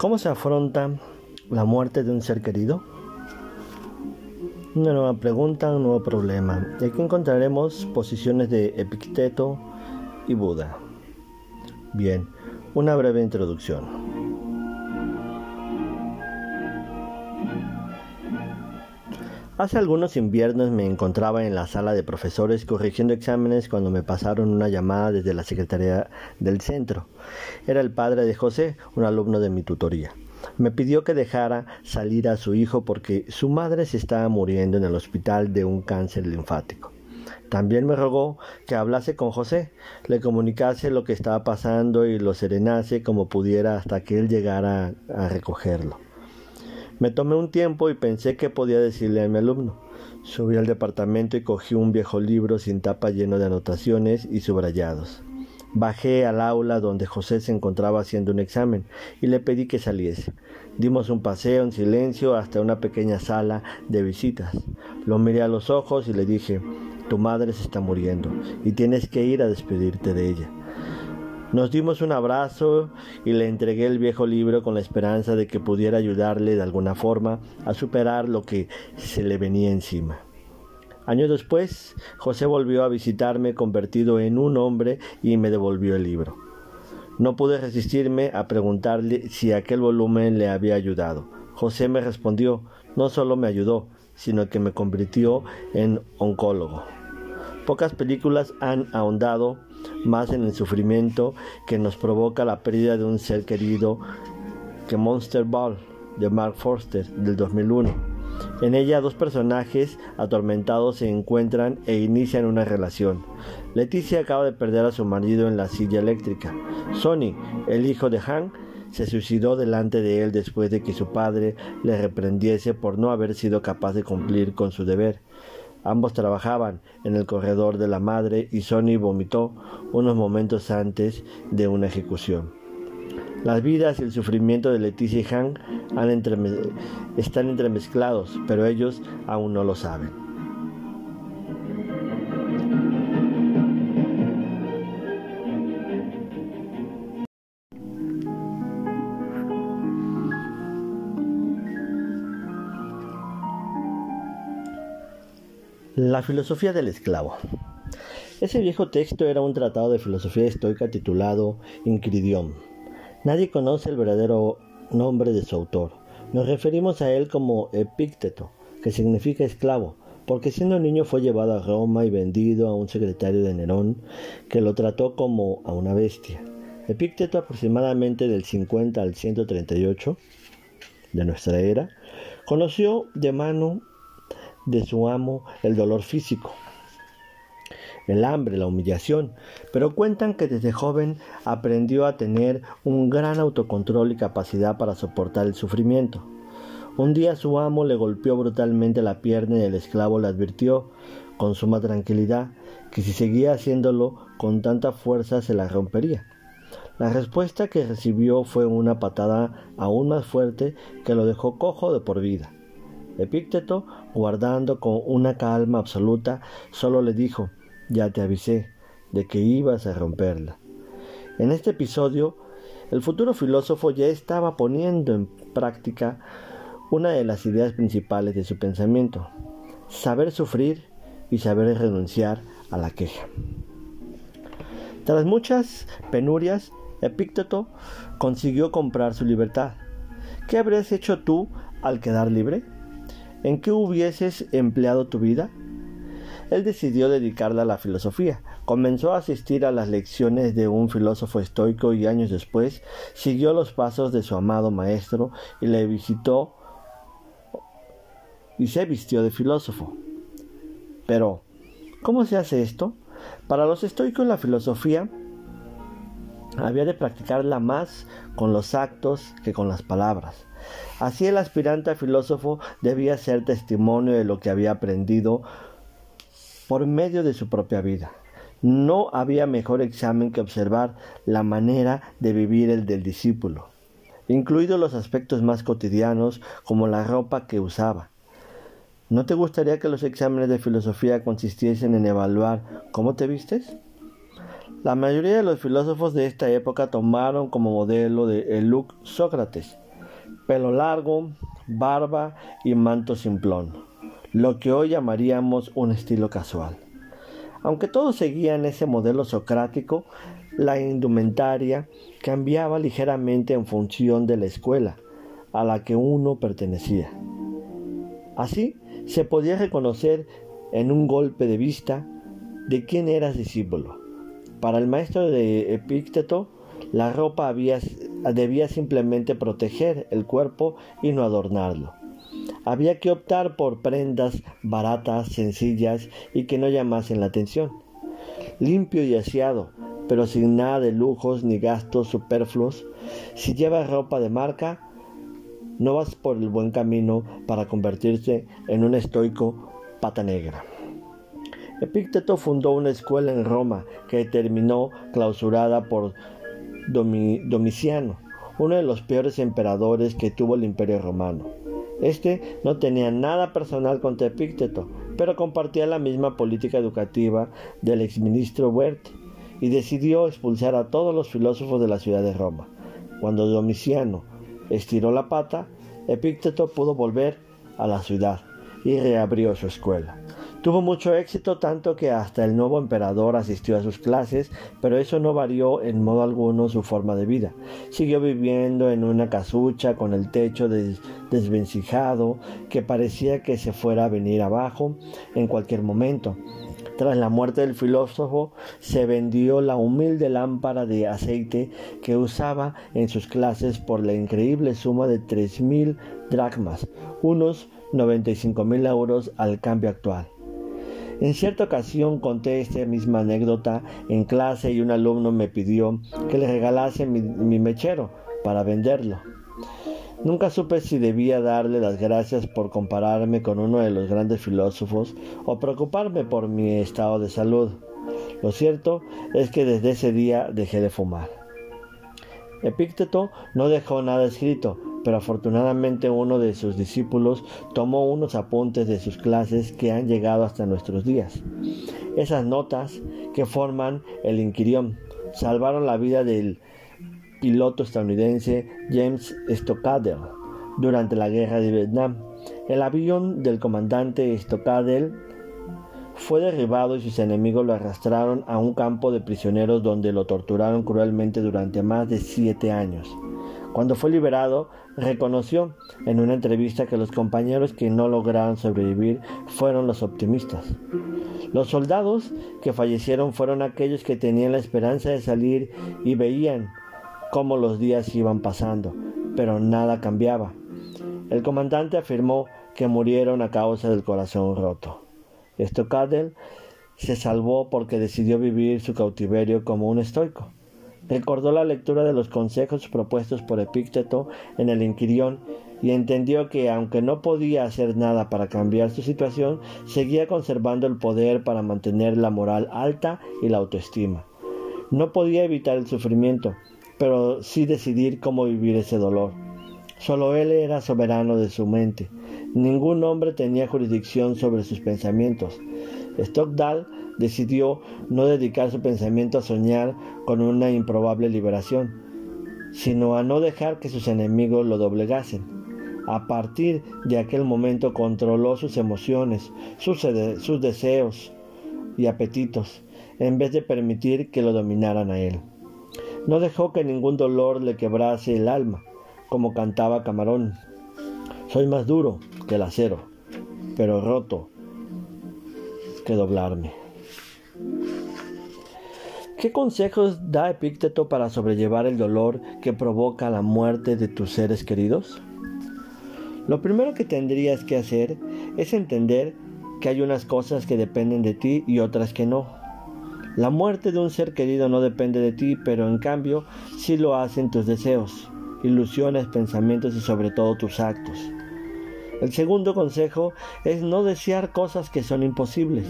¿Cómo se afronta la muerte de un ser querido? Una nueva pregunta, un nuevo problema. Y aquí encontraremos posiciones de Epicteto y Buda. Bien, una breve introducción. Hace algunos inviernos me encontraba en la sala de profesores corrigiendo exámenes cuando me pasaron una llamada desde la secretaría del centro. Era el padre de José, un alumno de mi tutoría. Me pidió que dejara salir a su hijo porque su madre se estaba muriendo en el hospital de un cáncer linfático. También me rogó que hablase con José, le comunicase lo que estaba pasando y lo serenase como pudiera hasta que él llegara a recogerlo. Me tomé un tiempo y pensé que podía decirle a mi alumno. Subí al departamento y cogí un viejo libro sin tapa lleno de anotaciones y subrayados. Bajé al aula donde José se encontraba haciendo un examen y le pedí que saliese. Dimos un paseo en silencio hasta una pequeña sala de visitas. Lo miré a los ojos y le dije, tu madre se está muriendo y tienes que ir a despedirte de ella. Nos dimos un abrazo y le entregué el viejo libro con la esperanza de que pudiera ayudarle de alguna forma a superar lo que se le venía encima. Años después, José volvió a visitarme convertido en un hombre y me devolvió el libro. No pude resistirme a preguntarle si aquel volumen le había ayudado. José me respondió, no solo me ayudó, sino que me convirtió en oncólogo. Pocas películas han ahondado más en el sufrimiento que nos provoca la pérdida de un ser querido que Monster Ball de Mark Forster del 2001. En ella dos personajes atormentados se encuentran e inician una relación. Leticia acaba de perder a su marido en la silla eléctrica. Sonny, el hijo de Hank, se suicidó delante de él después de que su padre le reprendiese por no haber sido capaz de cumplir con su deber. Ambos trabajaban en el corredor de la madre y Sonny vomitó unos momentos antes de una ejecución. Las vidas y el sufrimiento de Leticia y Hank están entremezclados, pero ellos aún no lo saben. La filosofía del esclavo. Ese viejo texto era un tratado de filosofía estoica titulado Incridión. Nadie conoce el verdadero nombre de su autor. Nos referimos a él como Epícteto, que significa esclavo, porque siendo niño fue llevado a Roma y vendido a un secretario de Nerón, que lo trató como a una bestia. Epícteto aproximadamente del 50 al 138 de nuestra era, conoció de mano de su amo el dolor físico, el hambre, la humillación, pero cuentan que desde joven aprendió a tener un gran autocontrol y capacidad para soportar el sufrimiento. Un día su amo le golpeó brutalmente la pierna y el esclavo le advirtió, con suma tranquilidad, que si seguía haciéndolo con tanta fuerza se la rompería. La respuesta que recibió fue una patada aún más fuerte que lo dejó cojo de por vida. Epícteto, guardando con una calma absoluta, solo le dijo, ya te avisé de que ibas a romperla. En este episodio, el futuro filósofo ya estaba poniendo en práctica una de las ideas principales de su pensamiento, saber sufrir y saber renunciar a la queja. Tras muchas penurias, Epícteto consiguió comprar su libertad. ¿Qué habrías hecho tú al quedar libre? ¿En qué hubieses empleado tu vida? Él decidió dedicarla a la filosofía. Comenzó a asistir a las lecciones de un filósofo estoico y años después siguió los pasos de su amado maestro y le visitó y se vistió de filósofo. Pero, ¿cómo se hace esto? Para los estoicos la filosofía había de practicarla más con los actos que con las palabras. Así el aspirante a filósofo debía ser testimonio de lo que había aprendido por medio de su propia vida. No había mejor examen que observar la manera de vivir el del discípulo, incluidos los aspectos más cotidianos como la ropa que usaba. ¿No te gustaría que los exámenes de filosofía consistiesen en evaluar cómo te vistes? La mayoría de los filósofos de esta época tomaron como modelo de el look Sócrates, pelo largo, barba y manto simplón, lo que hoy llamaríamos un estilo casual. Aunque todos seguían ese modelo socrático, la indumentaria cambiaba ligeramente en función de la escuela a la que uno pertenecía. Así se podía reconocer en un golpe de vista de quién eras discípulo. Para el maestro de Epícteto, la ropa debía simplemente proteger el cuerpo y no adornarlo. Había que optar por prendas baratas, sencillas y que no llamasen la atención. Limpio y aseado, pero sin nada de lujos ni gastos superfluos. Si llevas ropa de marca, no vas por el buen camino para convertirse en un estoico pata negra. Epícteto fundó una escuela en Roma que terminó clausurada por Domiciano, uno de los peores emperadores que tuvo el imperio romano. Este no tenía nada personal contra Epícteto, pero compartía la misma política educativa del exministro Huert y decidió expulsar a todos los filósofos de la ciudad de Roma. Cuando Domiciano estiró la pata, Epícteto pudo volver a la ciudad y reabrió su escuela. Tuvo mucho éxito tanto que hasta el nuevo emperador asistió a sus clases, pero eso no varió en modo alguno su forma de vida. Siguió viviendo en una casucha con el techo desvencijado que parecía que se fuera a venir abajo en cualquier momento. Tras la muerte del filósofo, se vendió la humilde lámpara de aceite que usaba en sus clases por la increíble suma de tres mil dracmas, unos 95 mil euros al cambio actual. En cierta ocasión conté esta misma anécdota en clase y un alumno me pidió que le regalase mi, mechero para venderlo. Nunca supe si debía darle las gracias por compararme con uno de los grandes filósofos o preocuparme por mi estado de salud. Lo cierto es que desde ese día dejé de fumar. Epícteto no dejó nada escrito, pero afortunadamente uno de sus discípulos tomó unos apuntes de sus clases que han llegado hasta nuestros días. Esas notas que forman el Inquirión salvaron la vida del piloto estadounidense James Stockadel durante la guerra de Vietnam. El avión del comandante Stockadel fue derribado y sus enemigos lo arrastraron a un campo de prisioneros donde lo torturaron cruelmente durante más de siete años. Cuando fue liberado, reconoció en una entrevista que los compañeros que no lograron sobrevivir fueron los optimistas. Los soldados que fallecieron fueron aquellos que tenían la esperanza de salir y veían cómo los días iban pasando, pero nada cambiaba. El comandante afirmó que murieron a causa del corazón roto. Stocadel se salvó porque decidió vivir su cautiverio como un estoico. Recordó la lectura de los consejos propuestos por Epícteto en el Inquirión y entendió que aunque no podía hacer nada para cambiar su situación, seguía conservando el poder para mantener la moral alta y la autoestima. No podía evitar el sufrimiento, pero sí decidir cómo vivir ese dolor. Solo él era soberano de su mente. Ningún hombre tenía jurisdicción sobre sus pensamientos. Stockdale decidió no dedicar su pensamiento a soñar con una improbable liberación, sino a no dejar que sus enemigos lo doblegasen. A partir de aquel momento controló sus emociones, sus, sus deseos y apetitos, en vez de permitir que lo dominaran a él. No dejó que ningún dolor le quebrase el alma, como cantaba Camarón. Soy más duro que el acero, pero roto que doblarme. ¿Qué consejos da Epícteto para sobrellevar el dolor que provoca la muerte de tus seres queridos? Lo primero que tendrías que hacer es entender que hay unas cosas que dependen de ti y otras que no. La muerte de un ser querido no depende de ti, pero en cambio sí lo hacen tus deseos, ilusiones, pensamientos y sobre todo tus actos. El segundo consejo es no desear cosas que son imposibles.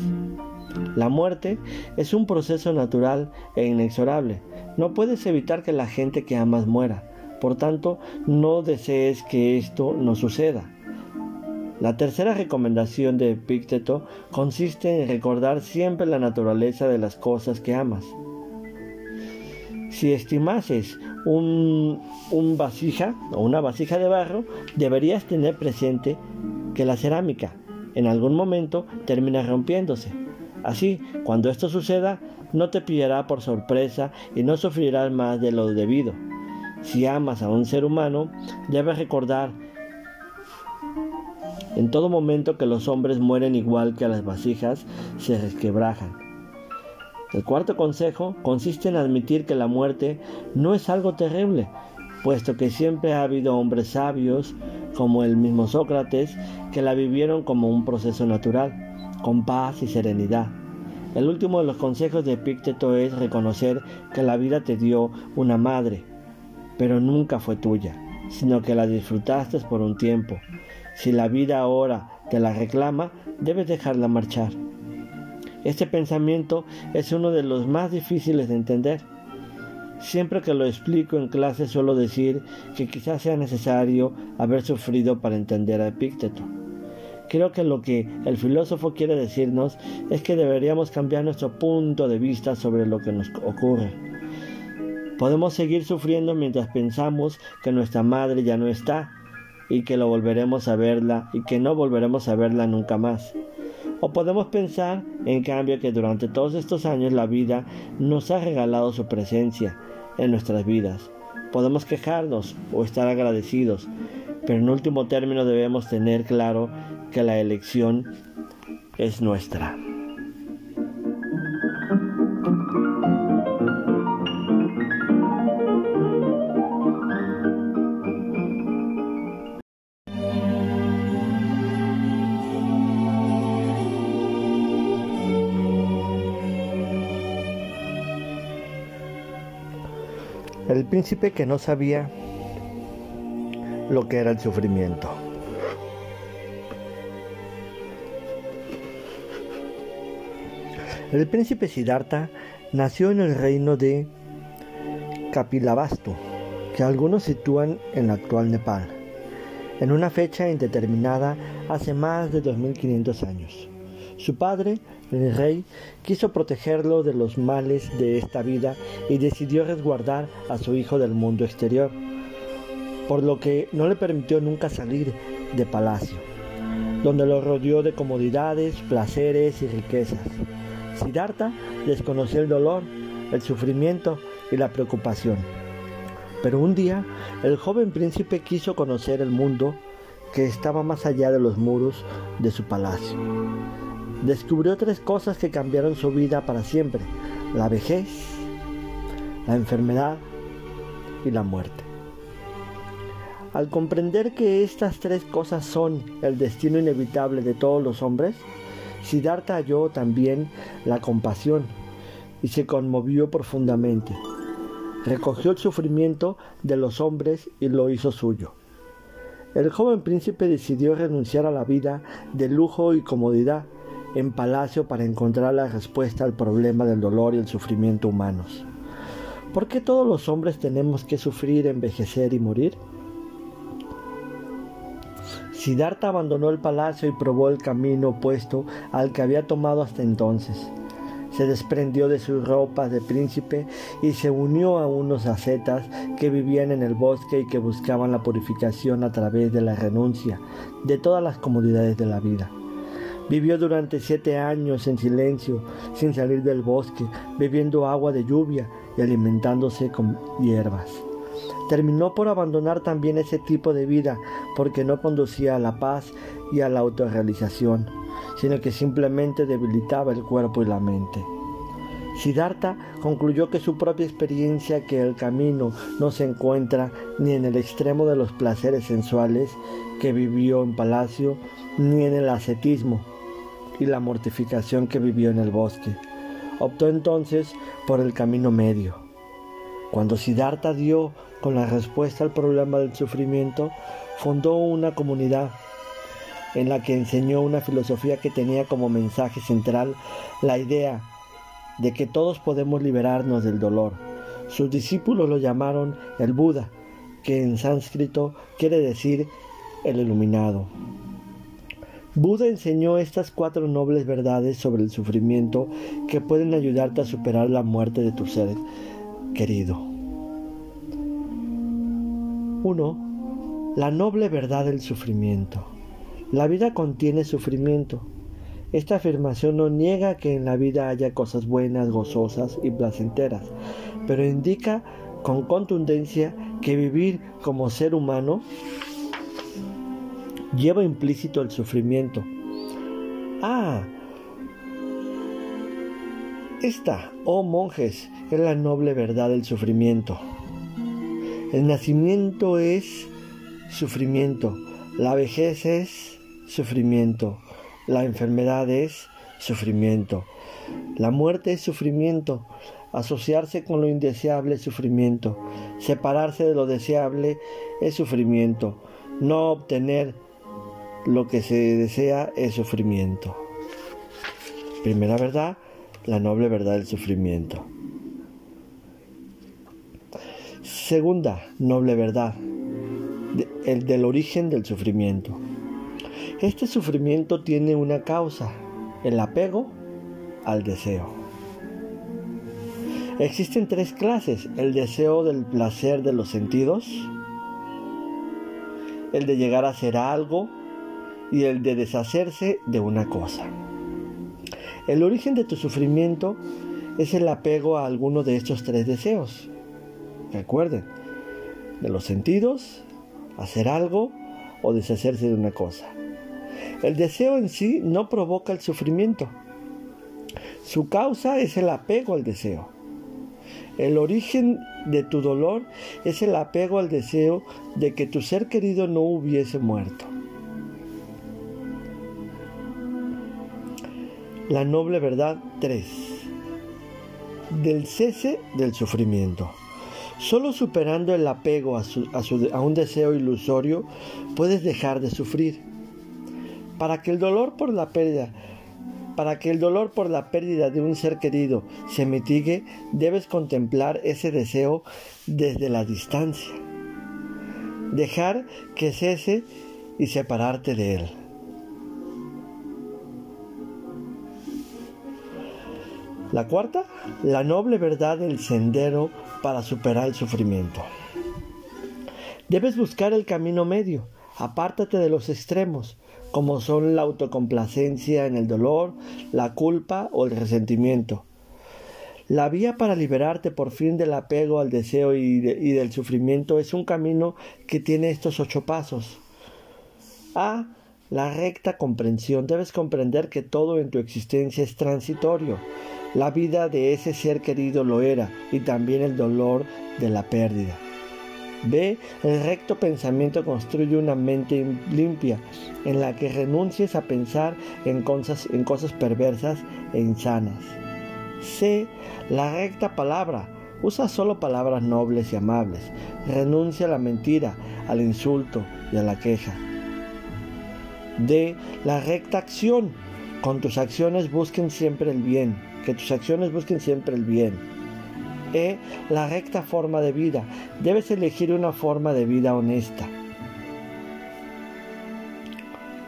La muerte es un proceso natural e inexorable. No puedes evitar que la gente que amas muera. Por tanto, no desees que esto no suceda. La tercera recomendación de Epícteto consiste en recordar siempre la naturaleza de las cosas que amas. Si estimases un, un vasija o una vasija de barro, deberías tener presente que la cerámica en algún momento termina rompiéndose. Así, cuando esto suceda, no te pillará por sorpresa y no sufrirás más de lo debido. Si amas a un ser humano, debes recordar en todo momento que los hombres mueren igual que las vasijas se resquebrajan. El cuarto consejo consiste en admitir que la muerte no es algo terrible, puesto que siempre ha habido hombres sabios, como el mismo Sócrates, que la vivieron como un proceso natural, con paz y serenidad. El último de los consejos de Epícteto es reconocer que la vida te dio una madre, pero nunca fue tuya, sino que la disfrutaste por un tiempo. Si la vida ahora te la reclama, debes dejarla marchar. Este pensamiento es uno de los más difíciles de entender. Siempre que lo explico en clase suelo decir que quizás sea necesario haber sufrido para entender a Epícteto. Creo que lo que el filósofo quiere decirnos es que deberíamos cambiar nuestro punto de vista sobre lo que nos ocurre. Podemos seguir sufriendo mientras pensamos que nuestra madre ya no está y que lo volveremos a verla y que no volveremos a verla nunca más. O podemos pensar, en cambio, que durante todos estos años la vida nos ha regalado su presencia en nuestras vidas. Podemos quejarnos o estar agradecidos, pero en último término debemos tener claro que la elección es nuestra. Príncipe que no sabía lo que era el sufrimiento. El príncipe Siddhartha nació en el reino de Kapilavastu, que algunos sitúan en el actual Nepal, en una fecha indeterminada hace más de 2500 años. Su padre, el rey, quiso protegerlo de los males de esta vida y decidió resguardar a su hijo del mundo exterior, por lo que no le permitió nunca salir de palacio, donde lo rodeó de comodidades, placeres y riquezas. Siddhartha desconoció el dolor, el sufrimiento y la preocupación. Pero un día el joven príncipe quiso conocer el mundo que estaba más allá de los muros de su palacio descubrió tres cosas que cambiaron su vida para siempre. La vejez, la enfermedad y la muerte. Al comprender que estas tres cosas son el destino inevitable de todos los hombres, Siddhartha halló también la compasión y se conmovió profundamente. Recogió el sufrimiento de los hombres y lo hizo suyo. El joven príncipe decidió renunciar a la vida de lujo y comodidad en palacio para encontrar la respuesta al problema del dolor y el sufrimiento humanos. ¿Por qué todos los hombres tenemos que sufrir, envejecer y morir? Siddhartha abandonó el palacio y probó el camino opuesto al que había tomado hasta entonces. Se desprendió de sus ropas de príncipe y se unió a unos ascetas que vivían en el bosque y que buscaban la purificación a través de la renuncia de todas las comodidades de la vida. Vivió durante siete años en silencio, sin salir del bosque, bebiendo agua de lluvia y alimentándose con hierbas. Terminó por abandonar también ese tipo de vida porque no conducía a la paz y a la autorrealización, sino que simplemente debilitaba el cuerpo y la mente. Siddhartha concluyó que su propia experiencia que el camino no se encuentra ni en el extremo de los placeres sensuales que vivió en palacio, ni en el ascetismo, y la mortificación que vivió en el bosque. Optó entonces por el camino medio. Cuando Siddhartha dio con la respuesta al problema del sufrimiento, fundó una comunidad en la que enseñó una filosofía que tenía como mensaje central la idea de que todos podemos liberarnos del dolor. Sus discípulos lo llamaron el Buda, que en sánscrito quiere decir el iluminado. Buda enseñó estas cuatro nobles verdades sobre el sufrimiento que pueden ayudarte a superar la muerte de tu ser querido. 1. La noble verdad del sufrimiento. La vida contiene sufrimiento. Esta afirmación no niega que en la vida haya cosas buenas, gozosas y placenteras, pero indica con contundencia que vivir como ser humano lleva implícito el sufrimiento. Ah, esta, oh monjes, es la noble verdad del sufrimiento. El nacimiento es sufrimiento. La vejez es sufrimiento. La enfermedad es sufrimiento. La muerte es sufrimiento. Asociarse con lo indeseable es sufrimiento. Separarse de lo deseable es sufrimiento. No obtener lo que se desea es sufrimiento. Primera verdad, la noble verdad del sufrimiento. Segunda noble verdad, el del origen del sufrimiento. Este sufrimiento tiene una causa, el apego al deseo. Existen tres clases, el deseo del placer de los sentidos, el de llegar a ser algo y el de deshacerse de una cosa. El origen de tu sufrimiento es el apego a alguno de estos tres deseos. Recuerden, de los sentidos, hacer algo o deshacerse de una cosa. El deseo en sí no provoca el sufrimiento. Su causa es el apego al deseo. El origen de tu dolor es el apego al deseo de que tu ser querido no hubiese muerto. La noble verdad 3. Del cese del sufrimiento. Solo superando el apego a, a, un deseo ilusorio puedes dejar de sufrir. Para que el dolor por la pérdida para que el dolor por la pérdida de un ser querido se mitigue, debes contemplar ese deseo desde la distancia. Dejar que cese y separarte de él. La cuarta, la noble verdad del sendero para superar el sufrimiento. Debes buscar el camino medio, apártate de los extremos, como son la autocomplacencia en el dolor, la culpa o el resentimiento. La vía para liberarte por fin del apego al deseo y, y, del sufrimiento es un camino que tiene estos ocho pasos. A. La recta comprensión. Debes comprender que todo en tu existencia es transitorio. La vida de ese ser querido lo era y también el dolor de la pérdida. B. El recto pensamiento construye una mente limpia en la que renuncies a pensar en cosas, perversas e insanas. C. La recta palabra. Usa solo palabras nobles y amables. Renuncia a la mentira, al insulto y a la queja. D. La recta acción. Con tus acciones busquen siempre el bien que tus acciones busquen siempre el bien. E. La recta forma de vida. Debes elegir una forma de vida honesta.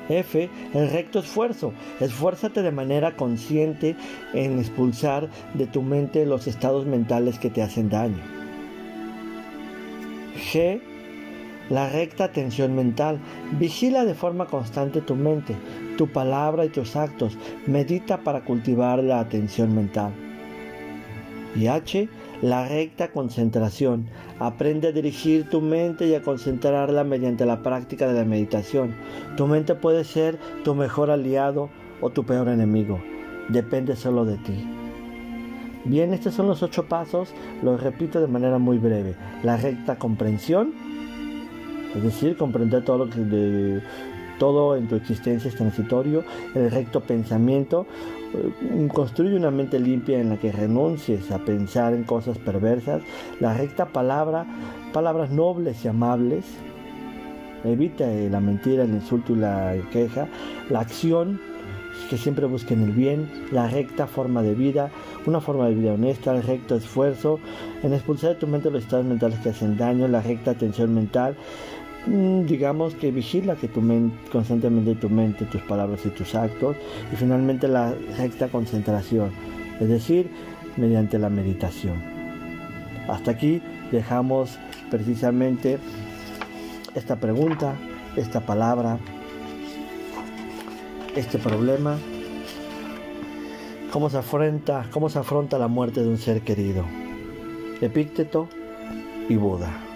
F. El recto esfuerzo. Esfuérzate de manera consciente en expulsar de tu mente los estados mentales que te hacen daño. G. La recta atención mental. Vigila de forma constante tu mente tu palabra y tus actos. Medita para cultivar la atención mental. Y H, la recta concentración. Aprende a dirigir tu mente y a concentrarla mediante la práctica de la meditación. Tu mente puede ser tu mejor aliado o tu peor enemigo. Depende solo de ti. Bien, estos son los ocho pasos. Los repito de manera muy breve. La recta comprensión, es decir, comprender todo lo que de, todo en tu existencia es transitorio, el recto pensamiento eh, construye una mente limpia en la que renuncies a pensar en cosas perversas, la recta palabra, palabras nobles y amables, evita la mentira, el insulto y la queja, la acción, que siempre busquen el bien, la recta forma de vida, una forma de vida honesta, el recto esfuerzo, en expulsar de tu mente los estados mentales que hacen daño, la recta atención mental, digamos que vigila que tu mente, constantemente tu mente, tus palabras y tus actos y finalmente la recta concentración, es decir, mediante la meditación. Hasta aquí dejamos precisamente esta pregunta, esta palabra, este problema, cómo se afronta, cómo se afronta la muerte de un ser querido. Epícteto y Buda.